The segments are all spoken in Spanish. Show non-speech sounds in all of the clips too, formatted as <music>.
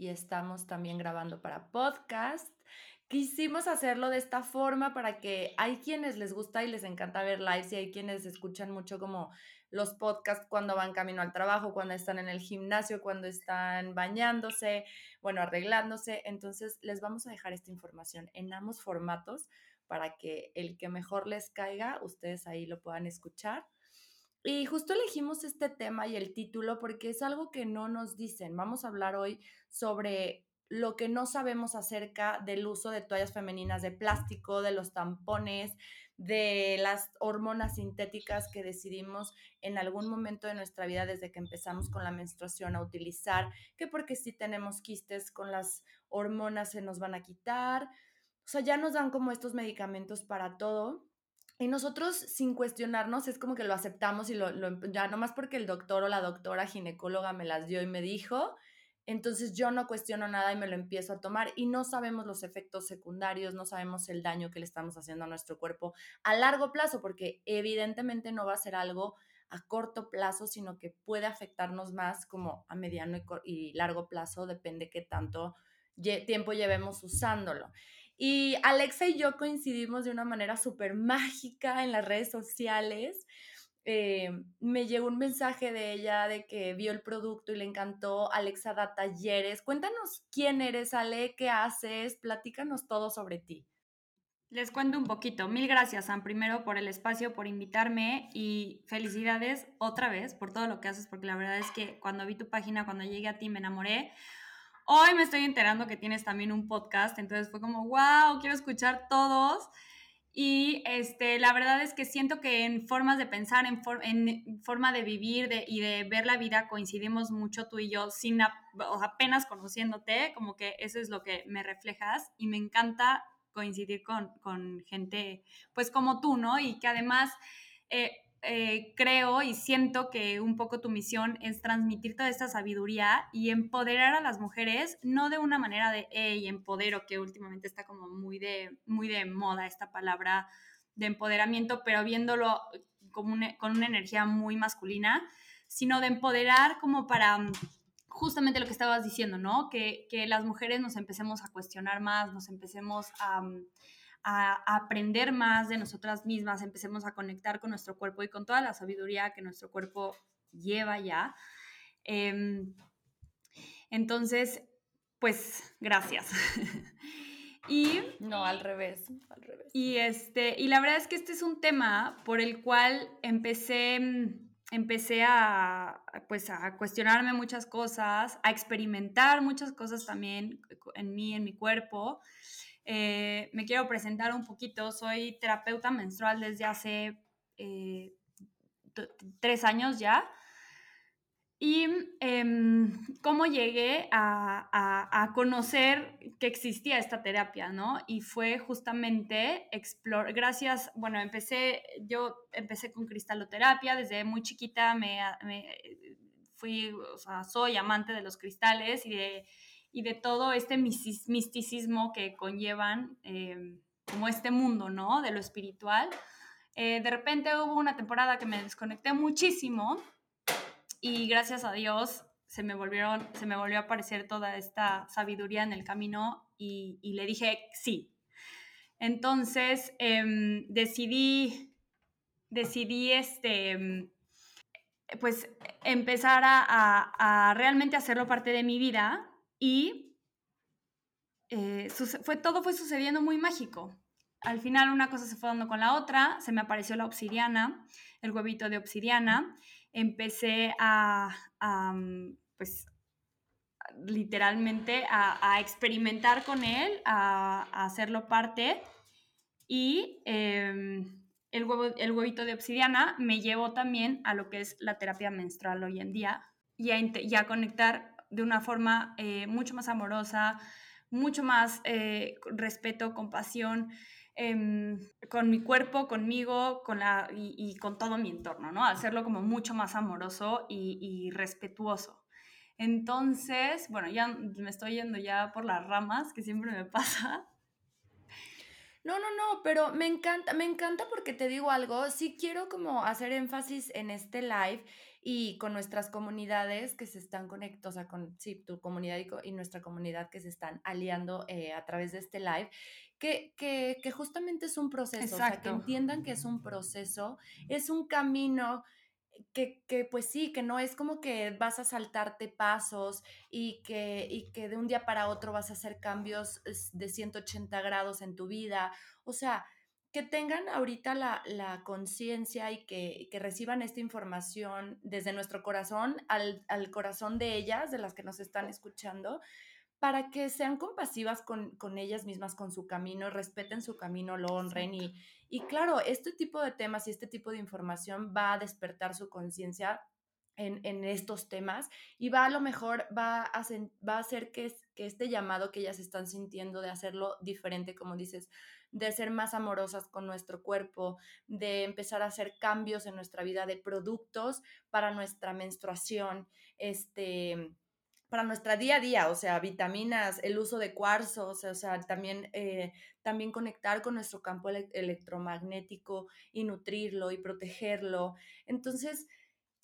y estamos también grabando para podcast. Quisimos hacerlo de esta forma para que hay quienes les gusta y les encanta ver lives y hay quienes escuchan mucho como los podcasts cuando van camino al trabajo, cuando están en el gimnasio, cuando están bañándose, bueno, arreglándose. Entonces les vamos a dejar esta información en ambos formatos para que el que mejor les caiga, ustedes ahí lo puedan escuchar. Y justo elegimos este tema y el título porque es algo que no nos dicen. Vamos a hablar hoy sobre lo que no sabemos acerca del uso de toallas femeninas de plástico, de los tampones, de las hormonas sintéticas que decidimos en algún momento de nuestra vida desde que empezamos con la menstruación a utilizar, que porque si tenemos quistes con las hormonas se nos van a quitar. O sea, ya nos dan como estos medicamentos para todo y nosotros, sin cuestionarnos, es como que lo aceptamos y lo, lo, ya nomás porque el doctor o la doctora ginecóloga me las dio y me dijo, entonces yo no cuestiono nada y me lo empiezo a tomar y no sabemos los efectos secundarios, no sabemos el daño que le estamos haciendo a nuestro cuerpo a largo plazo, porque evidentemente no va a ser algo a corto plazo, sino que puede afectarnos más como a mediano y, largo plazo, depende qué tanto tiempo llevemos usándolo. Y Alexa y yo coincidimos de una manera súper mágica en las redes sociales. Eh, me llegó un mensaje de ella de que vio el producto y le encantó. Alexa da talleres. Cuéntanos quién eres, Ale, qué haces, platícanos todo sobre ti. Les cuento un poquito. Mil gracias, Sam, primero por el espacio, por invitarme y felicidades otra vez por todo lo que haces, porque la verdad es que cuando vi tu página, cuando llegué a ti, me enamoré. Hoy me estoy enterando que tienes también un podcast, entonces fue como, wow, quiero escuchar todos. Y este, la verdad es que siento que en formas de pensar, en, forma de vivir y de ver la vida coincidimos mucho tú y yo, sin apenas conociéndote, como que eso es lo que me reflejas y me encanta coincidir con, con gente pues como tú, ¿no? Y que además... Eh, eh, creo y siento que un poco tu misión es transmitir toda esta sabiduría y empoderar a las mujeres, no de una manera de, hey, empodero, que últimamente está como muy de, muy de moda esta palabra de empoderamiento, pero viéndolo como con una energía muy masculina, sino de empoderar como para mm, justamente lo que estabas diciendo, ¿no? Que, que las mujeres nos empecemos a cuestionar más, nos empecemos a mm, a, aprender más de nosotras mismas, empecemos a conectar con nuestro cuerpo y con toda la sabiduría que nuestro cuerpo lleva ya. Em, entonces, pues, gracias. <laughs> y no, al revés, al revés. Y este, y la verdad es que este es un tema por el cual empecé empecé a, pues, a cuestionarme muchas cosas, a experimentar muchas cosas también en mí, en mi cuerpo. Eh, me quiero presentar un poquito. Soy terapeuta menstrual desde hace eh, tres años ya. Y em, cómo llegué a, conocer que existía esta terapia, ¿no? Y fue justamente explorar, gracias, bueno, empecé, yo empecé con cristaloterapia, desde muy chiquita me, fui, soy amante de los cristales y de y de todo este misticismo que conllevan eh, como este mundo, ¿no? De lo espiritual. Eh, de repente hubo una temporada que me desconecté muchísimo y gracias a Dios se me, volvieron, se me volvió a aparecer toda esta sabiduría en el camino y, le dije sí. Entonces em, decidí, decidí este, pues empezar a, a realmente hacerlo parte de mi vida y eh, fue, todo fue sucediendo muy mágico. Al final una cosa se fue dando con la otra, se me apareció la obsidiana, el huevito de obsidiana, empecé a, pues, literalmente a, experimentar con él, a, hacerlo parte y em, el, huevo, el huevito de obsidiana me llevó también a lo que es la terapia menstrual hoy en día y a conectar de una forma eh, mucho más amorosa, mucho más eh, respeto, compasión, em, con mi cuerpo, conmigo con la, y, con todo mi entorno, ¿no? Hacerlo como mucho más amoroso y, y respetuoso. Entonces, bueno, ya me estoy yendo ya por las ramas, que siempre me <laughs> pasa, no, no, no, pero me encanta, me encanta porque te digo algo, sí quiero como hacer énfasis en este live y con nuestras comunidades que se están conectando, o sea, con sí, tu comunidad y, nuestra comunidad que se están aliando eh, a través de este live, que, que, que justamente es un proceso, o sea, que entiendan que es un proceso, es un camino que, que, pues sí, que no es como que vas a saltarte pasos y que, y que de un día para otro vas a hacer cambios de 180 grados en tu vida. O sea, que tengan ahorita la, la conciencia y que, que, reciban esta información desde nuestro corazón al, al, corazón de ellas, de las que nos están escuchando, para que sean compasivas con, con ellas mismas, con su camino, respeten su camino, lo honren y, y claro, este tipo de temas y este tipo de información va a despertar su conciencia en, en, estos temas y va a lo mejor, va a, va a hacer que, que este llamado que ellas están sintiendo de hacerlo diferente, como dices, de ser más amorosas con nuestro cuerpo, de empezar a hacer cambios en nuestra vida de productos para nuestra menstruación, este, para nuestra día a día, o sea, vitaminas, el uso de cuarzo, o sea, también, eh, también conectar con nuestro campo electromagnético y nutrirlo y protegerlo. Entonces,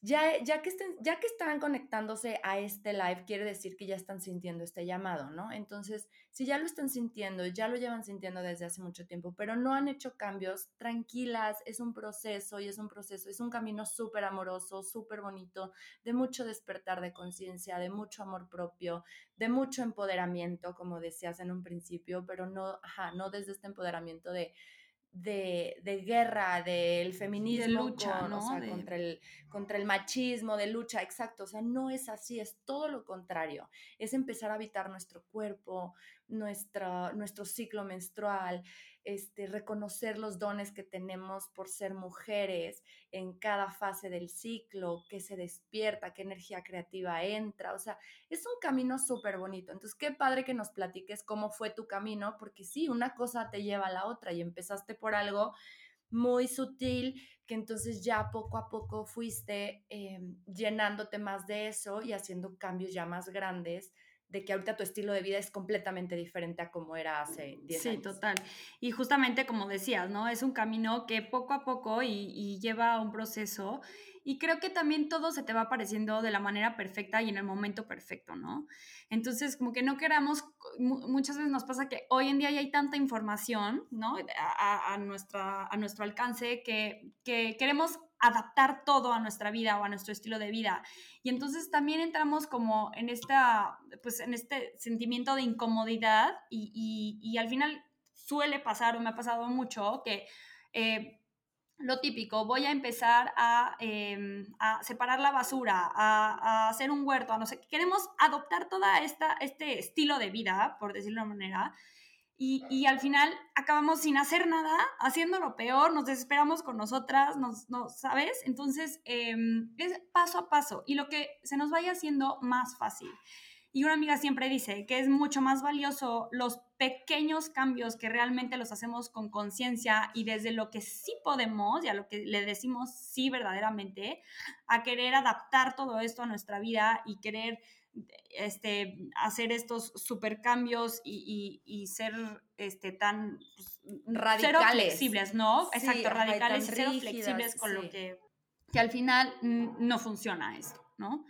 ya, ya, que ya que están conectándose a este live, quiere decir que ya están sintiendo este llamado, ¿no? Entonces, si ya lo están sintiendo, ya lo llevan sintiendo desde hace mucho tiempo, pero no han hecho cambios, tranquilas, es un proceso y es un proceso, es un camino súper amoroso, súper bonito, de mucho despertar de conciencia, de mucho amor propio, de mucho empoderamiento, como decías en un principio, pero no, ajá, no desde este empoderamiento de de, de guerra, del feminismo, de lucha, ¿no? contra, el, contra el machismo, de lucha, exacto. O sea, no es así, es todo lo contrario. Es empezar a habitar nuestro cuerpo, nuestro ciclo menstrual, este, reconocer los dones que tenemos por ser mujeres en cada fase del ciclo, que se despierta, qué energía creativa entra, o sea, es un camino súper bonito. Entonces, qué padre que nos platiques cómo fue tu camino, porque sí, una cosa te lleva a la otra y empezaste por algo muy sutil que entonces ya poco a poco fuiste em, llenándote más de eso y haciendo cambios ya más grandes de que ahorita tu estilo de vida es completamente diferente a como era hace 10 años. Sí, total. Y justamente como decías, ¿no? Es un camino que poco a poco y, y, lleva un proceso y creo que también todo se te va apareciendo de la manera perfecta y en el momento perfecto, ¿no? Entonces, como que no queramos, muchas veces nos pasa que hoy en día ya hay tanta información, ¿no? A, a nuestra, a nuestro alcance que, que queremos adaptar todo a nuestra vida o a nuestro estilo de vida. Y entonces también entramos como en, esta, pues en este sentimiento de incomodidad y, y, al final suele pasar o me ha pasado mucho que... Eh, lo típico, voy a empezar a, em, separar la basura, a, a, hacer un huerto, a no sé, queremos adoptar toda esta, este estilo de vida, por decirlo de una manera, y, al final acabamos sin hacer nada, haciéndolo peor, nos desesperamos con nosotras, nos, no, ¿sabes? Entonces, em, es paso a paso y lo que se nos vaya haciendo más fácil. Y una amiga siempre dice que es mucho más valioso los pequeños cambios que realmente los hacemos con conciencia y desde lo que sí podemos y a lo que le decimos sí verdaderamente, a querer adaptar todo esto a nuestra vida y querer este, hacer estos supercambios y, y, ser este, tan pues, radicales. flexibles, ¿no? Exacto, radicales y cero flexibles con lo que, que al final no funciona esto, ¿no?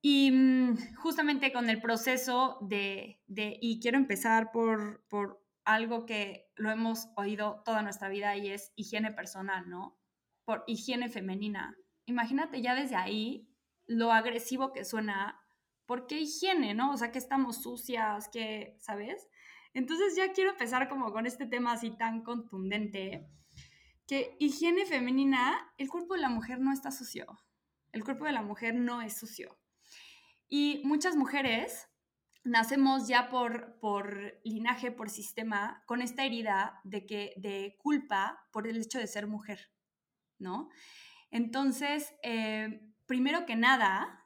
Y mm, justamente con el proceso de, de, y quiero empezar por, por algo que lo hemos oído toda nuestra vida y es higiene personal, ¿no? Por higiene femenina. Imagínate ya desde ahí lo agresivo que suena ¿por qué higiene, no? O sea, que estamos sucias, que, ¿sabes? Entonces ya quiero empezar como con este tema así tan contundente, que higiene femenina, el cuerpo de la mujer no está sucio, el cuerpo de la mujer no es sucio. Y muchas mujeres nacemos ya por, por linaje, por sistema, con esta herida de, que, de culpa por el hecho de ser mujer, ¿no? Entonces, eh, primero que nada,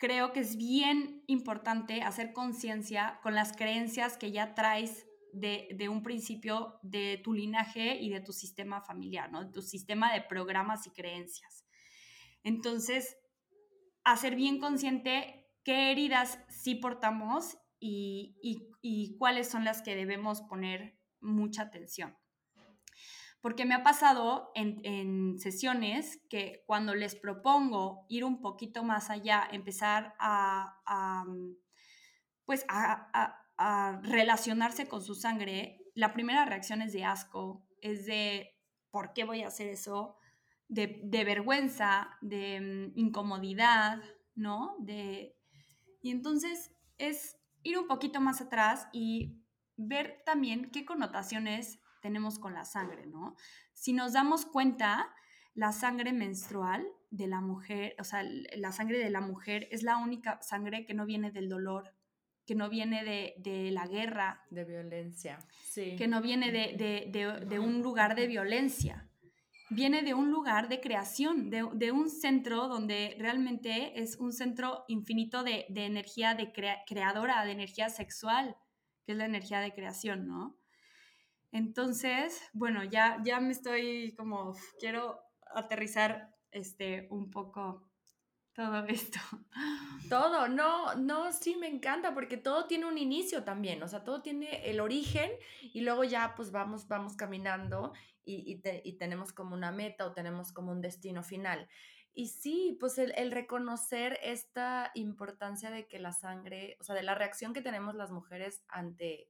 creo que es bien importante hacer conciencia con las creencias que ya traes de, un principio de tu linaje y de tu sistema familiar, ¿no? Tu sistema de programas y creencias. Entonces, hacer bien consciente qué heridas sí portamos y, y cuáles son las que debemos poner mucha atención porque me ha pasado en, sesiones que cuando les propongo ir un poquito más allá, empezar a, mm, pues a, relacionarse con su sangre, la primera reacción es de asco, es de ¿por qué voy a hacer eso? De, vergüenza, de mm, incomodidad, ¿no? De, y entonces es ir un poquito más atrás y ver también qué connotaciones tenemos con la sangre, ¿no? Si nos damos cuenta, la sangre menstrual de la mujer, o sea, la sangre de la mujer es la única sangre que no viene del dolor, que no viene de, la guerra. De violencia, sí. Que no viene de, un lugar de violencia. Viene de un lugar de creación, de, un centro donde realmente es un centro infinito de, energía de creadora, de energía sexual, que es la energía de creación, ¿no? Entonces, bueno, ya, ya me estoy como, quiero aterrizar este, un poco todo esto. <laughs> Todo, no, no, sí, me encanta porque todo tiene un inicio también, o sea, todo tiene el origen y luego ya pues vamos, vamos caminando y, y, tenemos como una meta o tenemos como un destino final. Y sí, pues el, el, reconocer esta importancia de que la sangre, o sea, de la reacción que tenemos las mujeres ante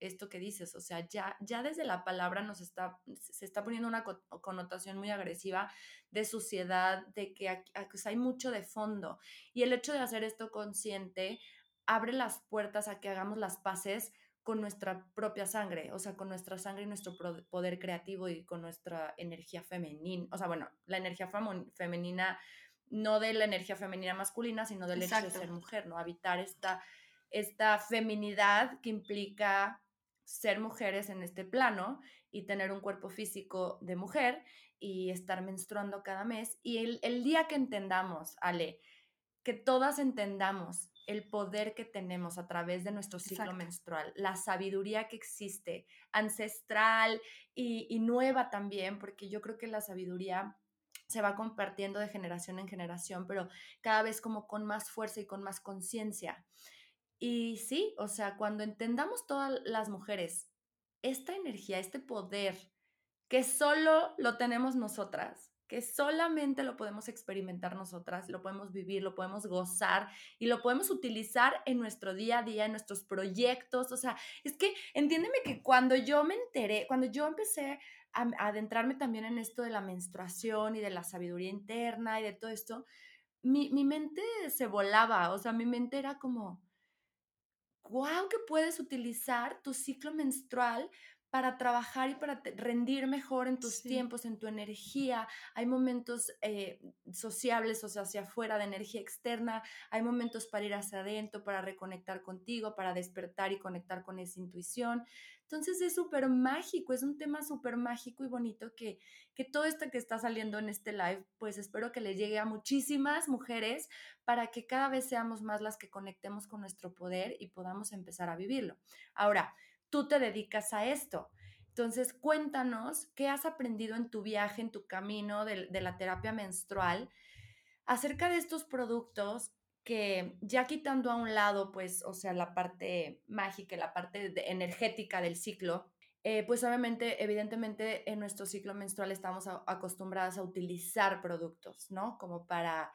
esto que dices, o sea, ya, ya desde la palabra nos está, se está poniendo una connotación muy agresiva de suciedad, de que hay mucho de fondo. Y el hecho de hacer esto consciente abre las puertas a que hagamos las paces con nuestra propia sangre, o sea, con nuestra sangre y nuestro poder creativo y con nuestra energía femenina, o sea, bueno, la energía femenina, no de la energía femenina masculina, sino del hecho de ser mujer, ¿no? Habitar esta, esta feminidad que implica ser mujeres en este plano y tener un cuerpo físico de mujer y estar menstruando cada mes. Y el, día que entendamos, Ale, que todas entendamos el poder que tenemos a través de nuestro ciclo menstrual, la sabiduría que existe, ancestral y, y nueva también, porque yo creo que la sabiduría se va compartiendo de generación en generación, pero cada vez como con más fuerza y con más conciencia. Y sí, o sea, cuando entendamos todas las mujeres esta energía, este poder, que solo lo tenemos nosotras, que solamente lo podemos experimentar nosotras, lo podemos vivir, lo podemos gozar y lo podemos utilizar en nuestro día a día, en nuestros proyectos. O sea, es que entiéndeme que cuando yo me enteré, cuando yo empecé a, adentrarme también en esto de la menstruación y de la sabiduría interna y de todo esto, mi, mi mente se volaba, o sea, mi mente era como, wow, que puedes utilizar tu ciclo menstrual para trabajar y para rendir mejor en tus tiempos, en tu energía. Hay momentos eh, sociables, o sea, hacia afuera de energía externa. Hay momentos para ir hacia adentro, para reconectar contigo, para despertar y conectar con esa intuición. Entonces es súper mágico, es un tema súper mágico y bonito que, que todo esto que está saliendo en este live, pues espero que le llegue a muchísimas mujeres para que cada vez seamos más las que conectemos con nuestro poder y podamos empezar a vivirlo. Ahora, tú te dedicas a esto. Entonces, cuéntanos qué has aprendido en tu viaje, en tu camino de, la terapia menstrual acerca de estos productos que ya quitando a un lado, pues, o sea, la parte mágica, la parte energética del ciclo, eh, pues obviamente, evidentemente, en nuestro ciclo menstrual estamos acostumbradas a utilizar productos, ¿no? Como para,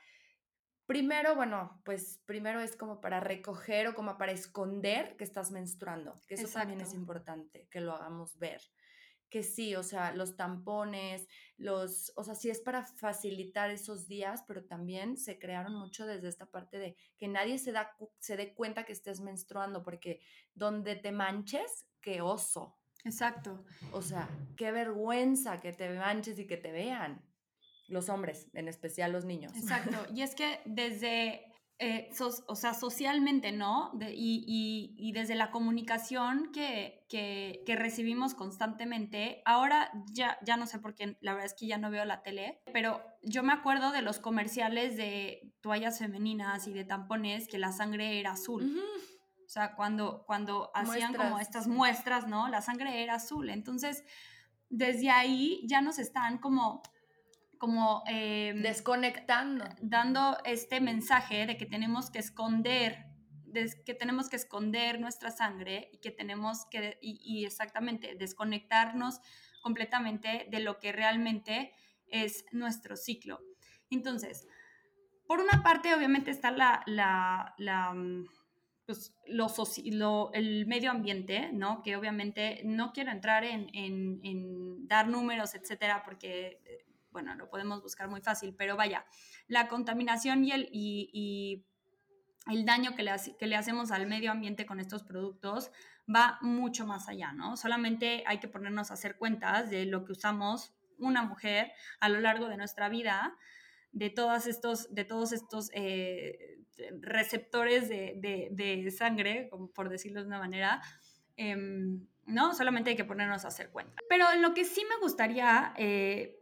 primero, bueno, pues primero es como para recoger o como para esconder que estás menstruando, que eso también es importante, que lo hagamos ver que sí, o sea, los tampones, los, o sea, sí es para facilitar esos días, pero también se crearon mucho desde esta parte de que nadie se, da, se dé cuenta que estés menstruando, porque donde te manches, qué oso. Exacto. O sea, qué vergüenza que te manches y que te vean los hombres, en especial los niños. Exacto. Y es que desde eh, o sea, socialmente, ¿no? y, desde la comunicación que, recibimos constantemente, ahora ya, ya no sé por qué, la verdad es que ya no veo la tele, pero yo me acuerdo de los comerciales de toallas femeninas y de tampones que la sangre era azul. O sea, cuando, cuando hacían como estas muestras, ¿no? La sangre era azul. Entonces, desde ahí ya nos están como como em, desconectando, dando este mensaje de que tenemos que esconder, que tenemos que esconder nuestra sangre y que tenemos que, y, exactamente, desconectarnos completamente de lo que realmente es nuestro ciclo. Entonces, por una parte, obviamente está la, la, la mm, pues, lo, el medio ambiente, ¿no? Que obviamente no quiero entrar en, en, en dar números, etcétera, porque bueno, lo podemos buscar muy fácil, pero vaya, la contaminación y el, y, el daño que le, hacemos al medio ambiente con estos productos va mucho más allá, ¿no? Solamente hay que ponernos a hacer cuentas de lo que usamos una mujer a lo largo de nuestra vida, de, todos estos, de todos estos eh, receptores de, sangre, como por decirlo de una manera, em, ¿no? Solamente hay que ponernos a hacer cuenta. Pero lo que sí me gustaría eh,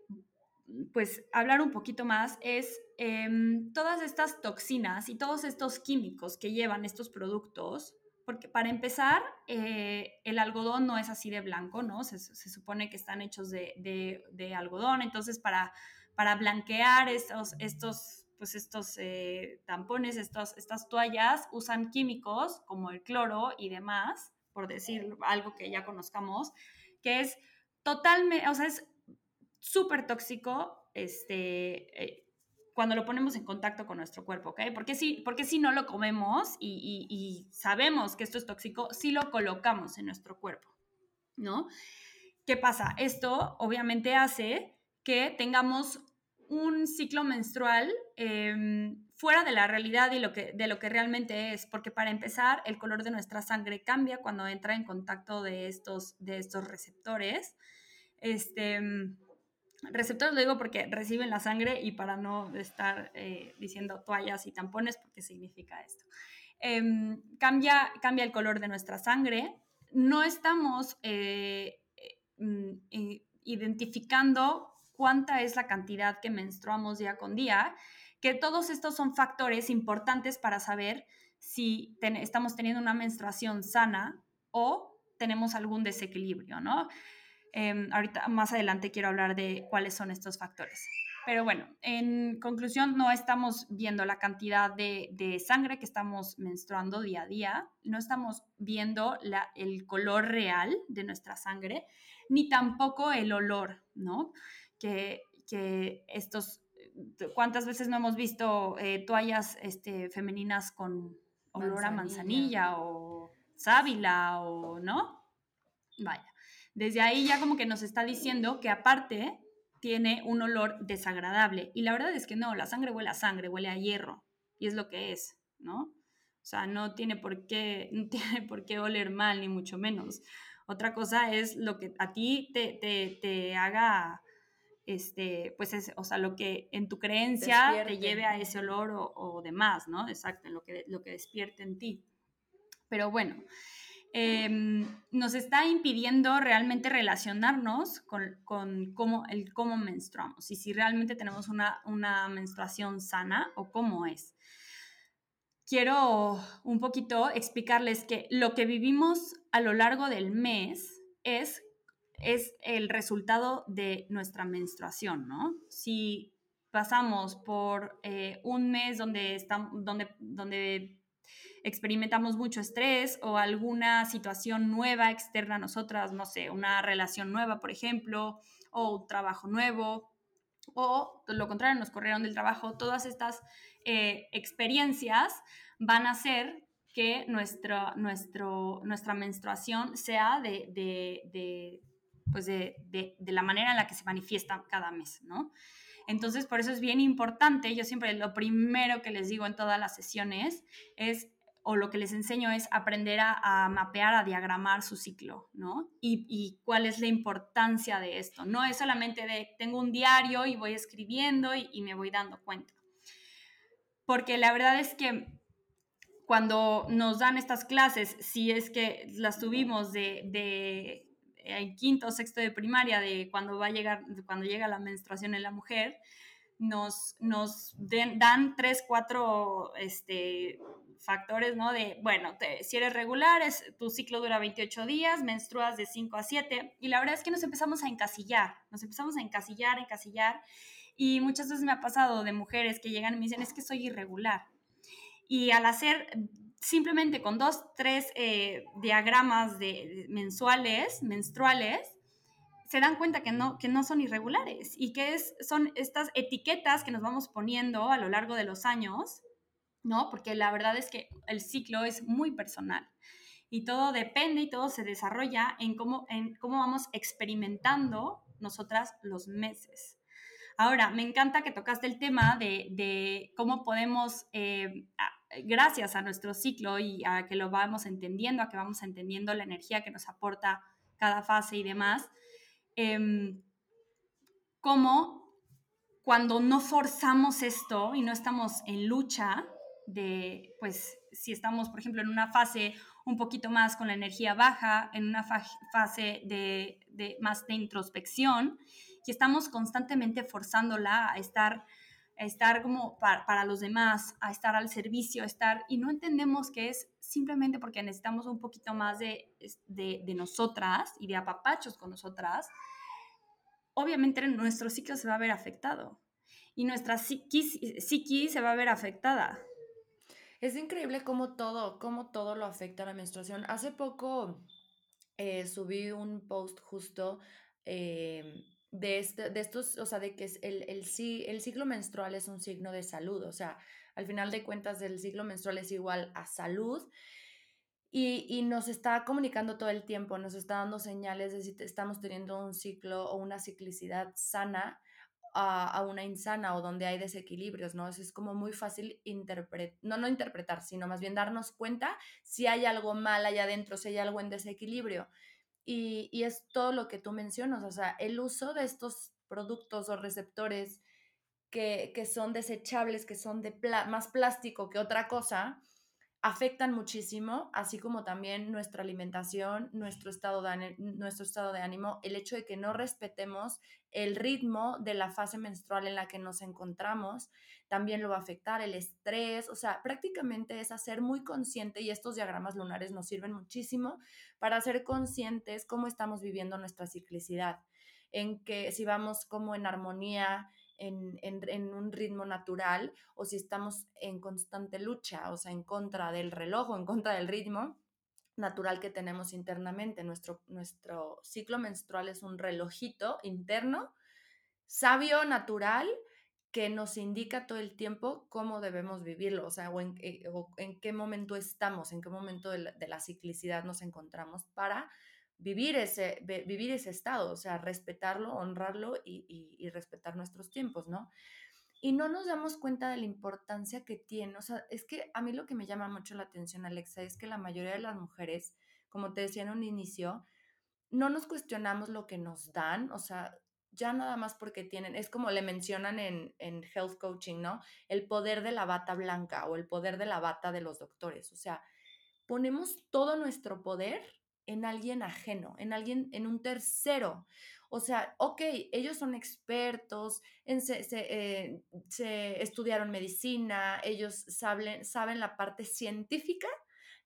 pues hablar un poquito más es em, todas estas toxinas y todos estos químicos que llevan estos productos, porque para empezar, eh, el algodón no es así de blanco, ¿no? Se, supone que están hechos de, algodón, entonces para, para blanquear estos, estos, pues estos eh, tampones, estos, estas toallas, usan químicos como el cloro y demás, por decir algo que ya conozcamos, que es totalmente, o sea, es súper tóxico este, eh, cuando lo ponemos en contacto con nuestro cuerpo, ¿ok? Porque si, porque si no lo comemos y, sabemos que esto es tóxico, si lo colocamos en nuestro cuerpo, ¿no? ¿Qué pasa? Esto obviamente hace que tengamos un ciclo menstrual em, fuera de la realidad y lo que, de lo que realmente es, porque para empezar, el color de nuestra sangre cambia cuando entra en contacto de estos, de estos receptores. Este, Receptores lo digo porque reciben la sangre y para no estar eh, diciendo toallas y tampones, porque significa esto. Em, cambia, cambia el color de nuestra sangre. No estamos eh, eh, mm, identificando cuánta es la cantidad que menstruamos día con día, que todos estos son factores importantes para saber si estamos teniendo una menstruación sana o tenemos algún desequilibrio, ¿no? Em, ahorita más adelante quiero hablar de cuáles son estos factores. Pero bueno, en conclusión, no estamos viendo la cantidad de, sangre que estamos menstruando día a día, no estamos viendo el color real de nuestra sangre, ni tampoco el olor, ¿no? Que, estos, ¿cuántas veces no hemos visto eh, toallas este, femeninas con olor a manzanilla o sábila o, ¿no? Vaya. Desde ahí ya como que nos está diciendo que aparte tiene un olor desagradable. Y la verdad es que no, la sangre huele a sangre, huele a hierro. Y es lo que es, ¿no? O sea, no tiene por qué, no <laughs> tiene por qué oler mal, ni mucho menos. Otra cosa es lo que a ti te, te, haga, este, pues, es, o sea, lo que en tu creencia te lleve a ese olor o, o demás, ¿no? Exacto, lo que, lo que despierte en ti. Pero bueno, Em, nos está impidiendo realmente relacionarnos con, cómo, el cómo menstruamos y si realmente tenemos una, una menstruación sana o cómo es. Quiero un poquito explicarles que lo que vivimos a lo largo del mes es, es el resultado de nuestra menstruación, ¿no? Si pasamos por eh, un mes donde, estamos, donde, donde experimentamos mucho estrés o alguna situación nueva externa a nosotras, no sé, una relación nueva, por ejemplo, o un trabajo nuevo, o lo contrario, nos corrieron del trabajo, todas estas eh, experiencias van a hacer que nuestra, nuestra menstruación sea de, de, pues de, de, la manera en la que se manifiesta cada mes, ¿no? Entonces, por eso es bien importante, yo siempre lo primero que les digo en todas las sesiones es o lo que les enseño es aprender a, mapear, a diagramar su ciclo, ¿no? Y, cuál es la importancia de esto. No es solamente de, tengo un diario y voy escribiendo y, me voy dando cuenta. porque la verdad es que cuando nos dan estas clases, si es que las tuvimos de, de en quinto o sexto de primaria, de cuando va a llegar, cuando llega la menstruación en la mujer, nos, nos dan tres, cuatro este, factores, ¿no? De, bueno, si eres regular, es, tu ciclo dura 28 días, menstruas de 5 a 7, y la verdad es que nos empezamos a encasillar, nos empezamos a encasillar, encasillar, y muchas veces me ha pasado de mujeres que llegan y me dicen, es que soy irregular. Y al hacer simplemente con dos, tres eh, diagramas de, mensuales, menstruales, se dan cuenta que no, que no son irregulares y que es, son estas etiquetas que nos vamos poniendo a lo largo de los años, ¿no? Porque la verdad es que el ciclo es muy personal y todo depende y todo se desarrolla en cómo, en cómo vamos experimentando nosotras los meses. Ahora, me encanta que tocaste el tema de, cómo podemos, eh, gracias a nuestro ciclo y a que lo vamos entendiendo, a que vamos entendiendo la energía que nos aporta cada fase y demás, Em, cómo cuando no forzamos esto y no estamos en lucha de, pues, si estamos, por ejemplo, en una fase un poquito más con la energía baja, en una fase de, más de introspección, y estamos constantemente forzándola a estar, a estar como para, para, los demás, a estar al servicio, a estar, y no entendemos que es simplemente porque necesitamos un poquito más de, de, nosotras y de apapachos con nosotras, obviamente nuestro ciclo se va a ver afectado y nuestra psiquis, se va a ver afectada. Es increíble cómo todo, cómo todo lo afecta a la menstruación. Hace poco eh, subí un post justo eh, de, este, de estos, o sea, de que el, el, el ciclo menstrual es un signo de salud, o sea, al final de cuentas el ciclo menstrual es igual a salud y, nos está comunicando todo el tiempo, nos está dando señales de si estamos teniendo un ciclo o una ciclicidad sana a, una insana o donde hay desequilibrios, ¿no? Es como muy fácil interpretar, no, no interpretar, sino más bien darnos cuenta si hay algo mal allá adentro, si hay algo en desequilibrio. Y, y es todo lo que tú mencionas, o sea, el uso de estos productos o receptores que, que son desechables, que son de más plástico que otra cosa, afectan muchísimo, así como también nuestra alimentación, nuestro estado, de, nuestro estado de ánimo, el hecho de que no respetemos el ritmo de la fase menstrual en la que nos encontramos, también lo va a afectar, el estrés, o sea, prácticamente es hacer muy consciente y estos diagramas lunares nos sirven muchísimo para ser conscientes cómo estamos viviendo nuestra ciclicidad, en que si vamos como en armonía, en, un ritmo natural o si estamos en constante lucha, o sea, en contra del reloj o en contra del ritmo natural que tenemos internamente. Nuestro, nuestro ciclo menstrual es un relojito interno, sabio, natural, que nos indica todo el tiempo cómo debemos vivirlo, o sea, o en, eh, qué momento estamos, en qué momento de la, de la ciclicidad nos encontramos para vivir ese, vivir ese estado, o sea, respetarlo, honrarlo y, respetar nuestros tiempos, ¿no? Y no nos damos cuenta de la importancia que tiene, o sea, es que a mí lo que me llama mucho la atención, Alexa, es que la mayoría de las mujeres, como te decía en un inicio, no nos cuestionamos lo que nos dan, o sea, ya nada más porque tienen, es como le mencionan en, en health coaching, ¿no? El poder de la bata blanca o el poder de la bata de los doctores, o sea, ponemos todo nuestro poder en alguien ajeno, en alguien, en un tercero. O sea, ok, ellos son expertos, en se, eh, se, estudiaron medicina, ellos saben, saben la parte científica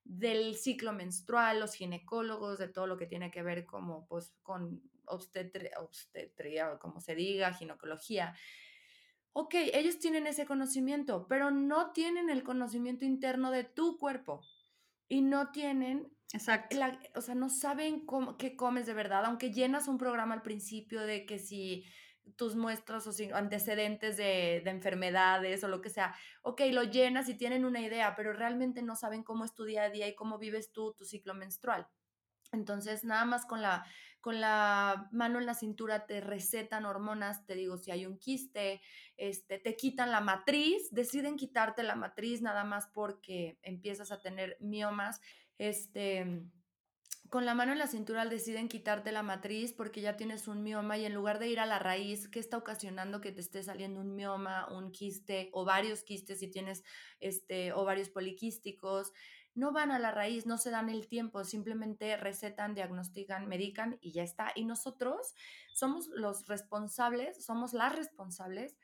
del ciclo menstrual, los ginecólogos, de todo lo que tiene que ver como pues con obstetria, obstetria, como se diga, ginecología. Ok, ellos tienen ese conocimiento, pero no tienen el conocimiento interno de tu cuerpo y no tienen Exacto. o sea, no saben cómo, qué comes de verdad, aunque llenas un programa al principio de que si tus muestras o antecedentes de, de, enfermedades o lo que sea, ok, lo llenas y tienen una idea, pero realmente no saben cómo es tu día a día y cómo vives tú tu ciclo menstrual. Entonces, nada más con la, con la mano en la cintura te recetan hormonas, te digo, si hay un quiste, este, te quitan la matriz, deciden quitarte la matriz nada más porque empiezas a tener miomas este, con la mano en la cintura deciden quitarte la matriz porque ya tienes un mioma y en lugar de ir a la raíz, ¿qué está ocasionando que te esté saliendo un mioma, un quiste o varios quistes si tienes este, ovarios poliquísticos? No van a la raíz, no se dan el tiempo, simplemente recetan, diagnostican, medican y ya está. Y nosotros somos los responsables, somos las responsables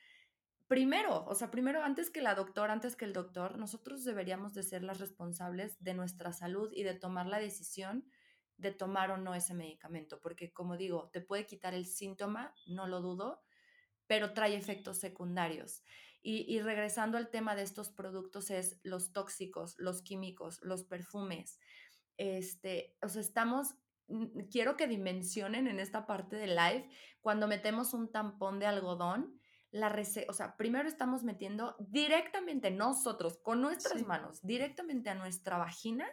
primero, o sea, primero antes que la doctora, antes que el doctor, nosotros deberíamos de ser las responsables de nuestra salud y de tomar la decisión de tomar o no ese medicamento, porque como digo, te puede quitar el síntoma, no lo dudo, pero trae efectos secundarios. Y, regresando al tema de estos productos es los tóxicos, los químicos, los perfumes. Este, o sea, estamos, quiero que dimensionen en esta parte del live, cuando metemos un tampón de algodón, la o sea, primero estamos metiendo directamente nosotros, con nuestras manos, directamente a nuestra vagina,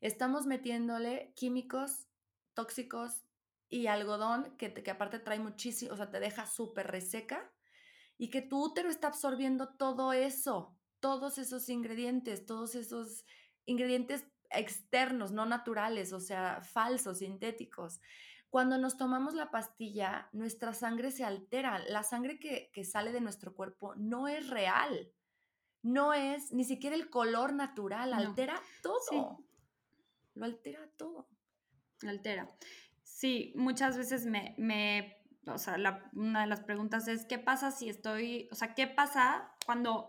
estamos metiéndole químicos tóxicos y algodón que, que aparte trae muchísimo, o sea, te deja súper reseca y que tu útero está absorbiendo todo eso, todos esos ingredientes, todos esos ingredientes externos, no naturales, o sea, falsos, sintéticos. Cuando nos tomamos la pastilla, nuestra sangre se altera. La sangre que, que sale de nuestro cuerpo no es real. No es ni siquiera el color natural, altera todo lo altera todo. Altera. Sí, muchas veces me, me o sea, una de las preguntas es, ¿qué pasa si estoy, o sea, qué pasa cuando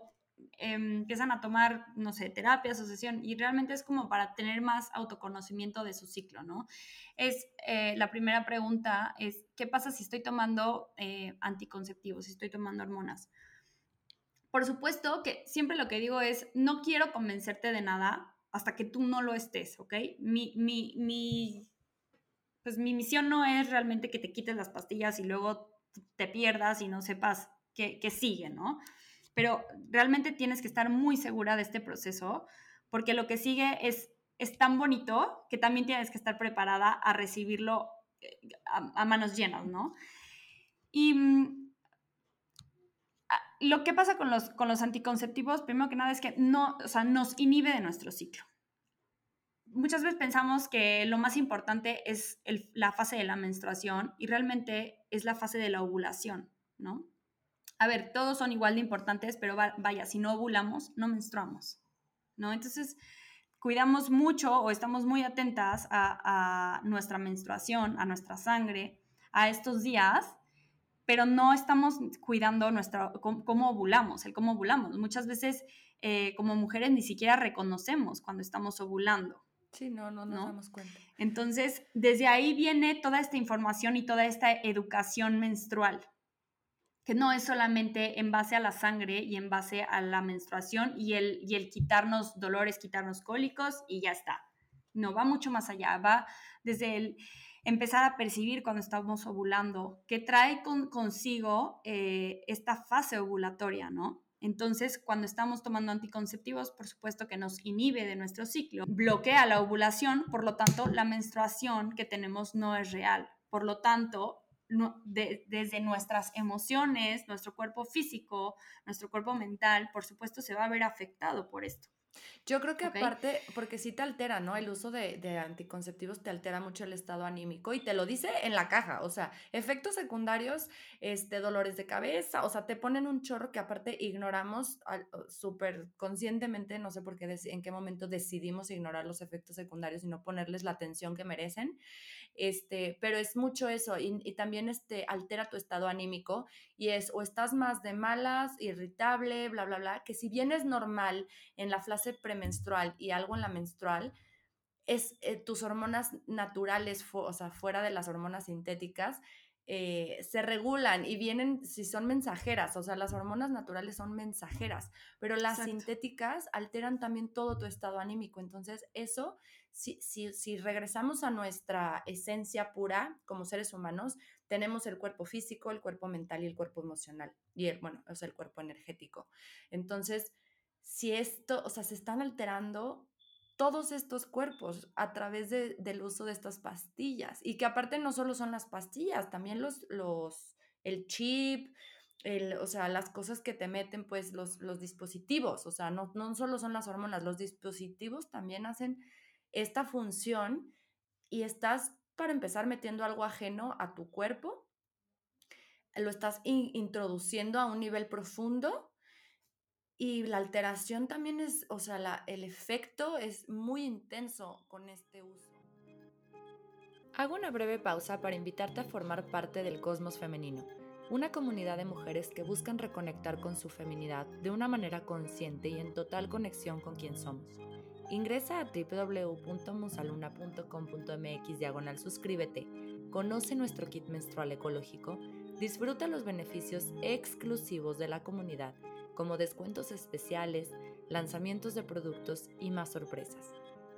em, empiezan a tomar, no sé, terapia, sesión? Y realmente es como para tener más autoconocimiento de su ciclo, ¿no? Es, eh, la primera pregunta es, ¿qué pasa si estoy tomando eh, anticonceptivos, si estoy tomando hormonas? Por supuesto que siempre lo que digo es, no quiero convencerte de nada, hasta que tú no lo estés, ¿ok? Mi, mi, mi, pues mi misión no es realmente que te quites las pastillas y luego te pierdas y no sepas qué, sigue, ¿no? Pero realmente tienes que estar muy segura de este proceso porque lo que sigue es, es tan bonito que también tienes que estar preparada a recibirlo eh, a, manos llenas, ¿no? Y mm, lo que pasa con los, con los anticonceptivos, primero que nada, es que no, o sea, nos inhibe de nuestro ciclo. Muchas veces pensamos que lo más importante es la fase de la menstruación y realmente es la fase de la ovulación, ¿no? A ver, todos son igual de importantes, pero vaya, si no ovulamos, no menstruamos, ¿no? Entonces, cuidamos mucho o estamos muy atentas a, nuestra menstruación, a nuestra sangre, a estos días pero no estamos cuidando nuestra, cómo, ovulamos, el cómo ovulamos. Muchas veces eh, como mujeres ni siquiera reconocemos cuando estamos ovulando. Sí, no, no nos damos cuenta. Entonces, desde ahí viene toda esta información y toda esta educación menstrual, que no es solamente en base a la sangre y en base a la menstruación y el, y el quitarnos dolores, quitarnos cólicos y ya está. No, va mucho más allá, va desde el empezar a percibir cuando estamos ovulando, que trae consigo eh, esta fase ovulatoria, ¿no? Entonces, cuando estamos tomando anticonceptivos, por supuesto que nos inhibe de nuestro ciclo, bloquea la ovulación, por lo tanto, la menstruación que tenemos no es real. Por lo tanto, desde nuestras emociones, nuestro cuerpo físico, nuestro cuerpo mental, por supuesto, se va a ver afectado por esto. Yo creo que aparte, porque sí te altera, ¿no? El uso de, de, anticonceptivos te altera mucho el estado anímico y te lo dice en la caja, o sea, efectos secundarios, este, dolores de cabeza, o sea, te ponen un chorro que aparte ignoramos súper conscientemente, no sé por qué, en qué momento decidimos ignorar los efectos secundarios y no ponerles la atención que merecen, este, pero es mucho eso y, y también este, altera tu estado anímico y es o estás más de malas, irritable, bla, bla, bla, que si bien es normal en la fase premenstrual y algo en la menstrual, es eh, tus hormonas naturales, o sea, fuera de las hormonas sintéticas, eh, se regulan y vienen, si son mensajeras, o sea, las hormonas naturales son mensajeras, pero las sintéticas alteran también todo tu estado anímico. Entonces, eso, si, si, si regresamos a nuestra esencia pura como seres humanos, tenemos el cuerpo físico, el cuerpo mental y el cuerpo emocional, y el, bueno, o sea, el cuerpo energético. Entonces, si esto, o sea, se están alterando todos estos cuerpos a través del uso de estas pastillas. Y que aparte no solo son las pastillas, también los, los, el chip, el, o sea, las cosas que te meten, pues los, los dispositivos, o sea, no, no solo son las hormonas, los dispositivos también hacen esta función y estás, para empezar, metiendo algo ajeno a tu cuerpo, lo estás introduciendo a un nivel profundo y la alteración también es, o sea, el efecto es muy intenso con este uso. Hago una breve pausa para invitarte a formar parte del Cosmos Femenino, una comunidad de mujeres que buscan reconectar con su feminidad de una manera consciente y en total conexión con quien somos. Ingresa a www.musaluna.com.mx diagonal suscríbete, conoce nuestro kit menstrual ecológico, disfruta los beneficios exclusivos de la comunidad como descuentos especiales, lanzamientos de productos y más sorpresas.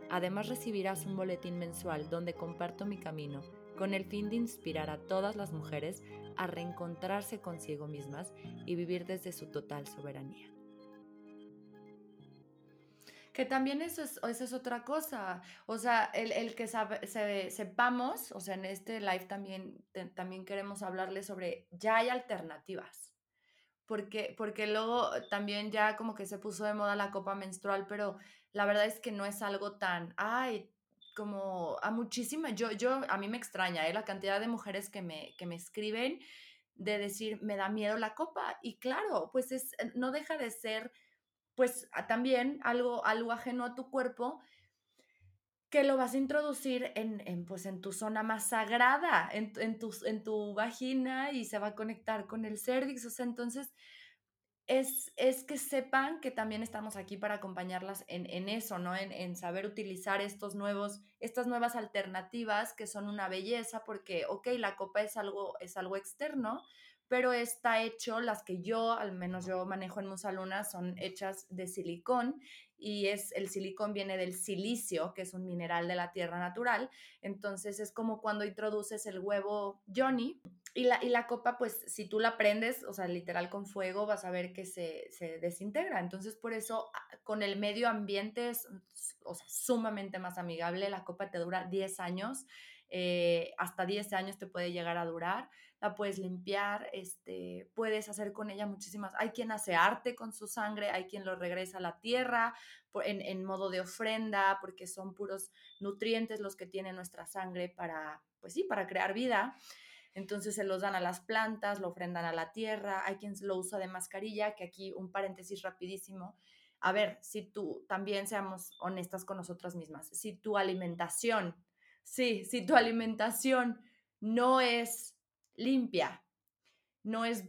Además recibirás un boletín mensual donde comparto mi camino con el fin de inspirar a todas las mujeres a reencontrarse consigo mismas y vivir desde su total soberanía. Que también eso es, eso es otra cosa. O sea, el, que sepamos, o sea, en este live también, también queremos hablarles sobre, ya hay alternativas porque, porque luego también ya como que se puso de moda la copa menstrual, pero la verdad es que no es algo tan, ay, como a muchísimas, yo, yo, a mí me extraña, ¿eh? La cantidad de mujeres que me, que me escriben de decir, me da miedo la copa. Y claro, pues es, no deja de ser, pues también algo, algo ajeno a tu cuerpo que lo vas a introducir en, en, pues, en tu zona más sagrada, en, en, tu, en tu vagina y se va a conectar con el cervix. O sea, entonces es, es que sepan que también estamos aquí para acompañarlas en, en eso, ¿no? En, en, saber utilizar estos nuevos, estas nuevas alternativas que son una belleza, porque, ok, la copa es algo, es algo externo, pero está hecho, las que yo, al menos yo manejo en Musaluna, son hechas de silicón y es el silicón viene del silicio, que es un mineral de la tierra natural. Entonces es como cuando introduces el huevo Johnny y la, y la copa, pues si tú la prendes, o sea, literal con fuego, vas a ver que se, se desintegra. Entonces por eso ah, con el medio ambiente es o sea, sumamente más amigable. La copa te dura 10 años, eh, hasta 10 años te puede llegar a durar la puedes limpiar, este, puedes hacer con ella muchísimas. Hay quien hace arte con su sangre, hay quien lo regresa a la tierra en, en modo de ofrenda, porque son puros nutrientes los que tiene nuestra sangre para, pues sí, para crear vida. Entonces se los dan a las plantas, lo ofrendan a la tierra, hay quien lo usa de mascarilla, que aquí un paréntesis rapidísimo. A ver, si tú también seamos honestas con nosotras mismas, si tu alimentación, sí, si tu alimentación no es limpia, no es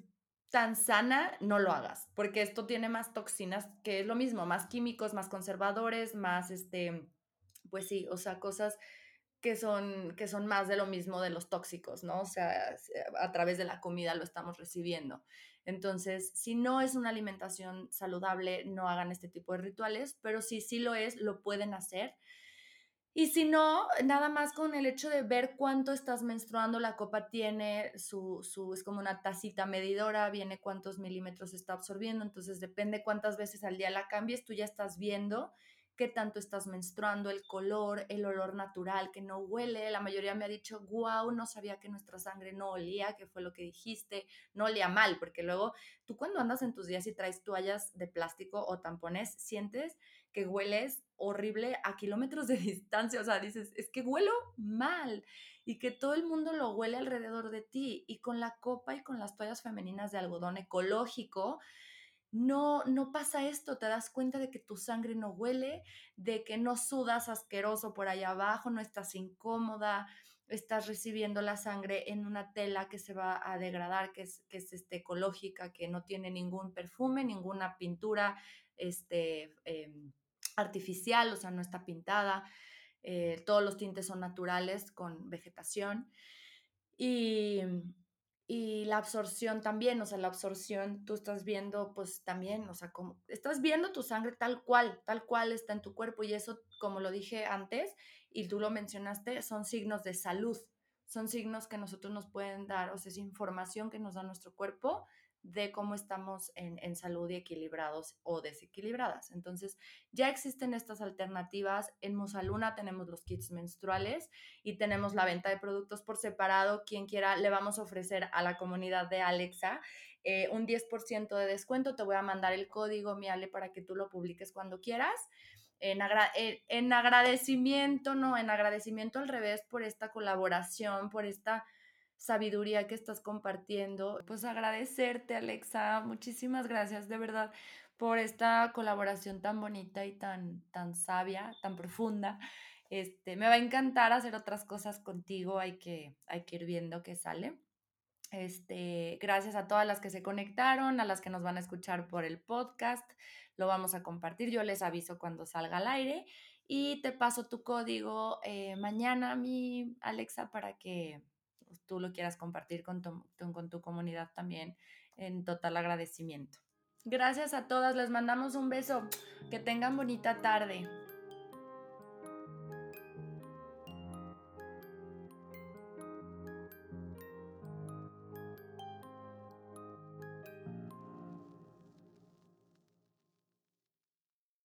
tan sana, no lo hagas, porque esto tiene más toxinas, que es lo mismo, más químicos, más conservadores, más, este, pues sí, o sea, cosas que son, que son más de lo mismo de los tóxicos, ¿no? O sea, a través de la comida lo estamos recibiendo. Entonces, si no es una alimentación saludable, no hagan este tipo de rituales, pero si sí lo es, lo pueden hacer y si no, nada más con el hecho de ver cuánto estás menstruando, la copa tiene su, su, es como una tacita medidora, viene cuántos milímetros está absorbiendo, entonces depende cuántas veces al día la cambies, tú ya estás viendo qué tanto estás menstruando, el color, el olor natural, que no huele. La mayoría me ha dicho, wow, no sabía que nuestra sangre no olía, que fue lo que dijiste, no olía mal, porque luego tú cuando andas en tus días y traes toallas de plástico o tampones, sientes que hueles horrible a kilómetros de <laughs> distancia, o sea, dices, es que huelo mal y que todo el mundo lo huele alrededor de ti y con la copa y con las toallas femeninas de algodón ecológico, no, no pasa esto, te das cuenta de que tu sangre no huele, de que no sudas asqueroso por allá abajo, no estás incómoda, estás recibiendo la sangre en una tela que se va a degradar, que es, que es este, ecológica, que no tiene ningún perfume, ninguna pintura, este, em, artificial, o sea, no está pintada. Eh, todos los tintes son naturales con vegetación. Y, y, la absorción también, o sea, la absorción tú estás viendo, pues también, o sea, como estás viendo tu sangre tal cual, tal cual está en tu cuerpo. Y eso, como lo dije antes, y tú lo mencionaste, son signos de salud. Son signos que nosotros nos pueden dar, o sea, es información que nos da nuestro cuerpo de cómo estamos en, salud y equilibrados o desequilibradas. Entonces, ya existen estas alternativas. En Musaluna tenemos los kits menstruales y tenemos la venta de productos por separado. Quien quiera, le vamos a ofrecer a la comunidad de Alexa eh, un 10% de descuento. Te voy a mandar el código, mi Ale, para que tú lo publiques cuando quieras. en, en, agradecimiento, no, en agradecimiento al revés por esta colaboración, por esta sabiduría que estás compartiendo. Pues agradecerte, Alexa, muchísimas gracias de verdad por esta colaboración tan bonita y tan, tan sabia, tan profunda. Este, me va a encantar hacer otras cosas contigo, hay que, hay que ir viendo qué sale. Este, gracias a todas las que se conectaron, a las que nos van a escuchar por el podcast. Lo vamos a compartir. Yo les aviso cuando salga al aire y te paso tu código eh, mañana, mi Alexa, para que tú lo quieras compartir con con tu comunidad también en total agradecimiento. Gracias a todas, les mandamos un beso. Que tengan bonita tarde.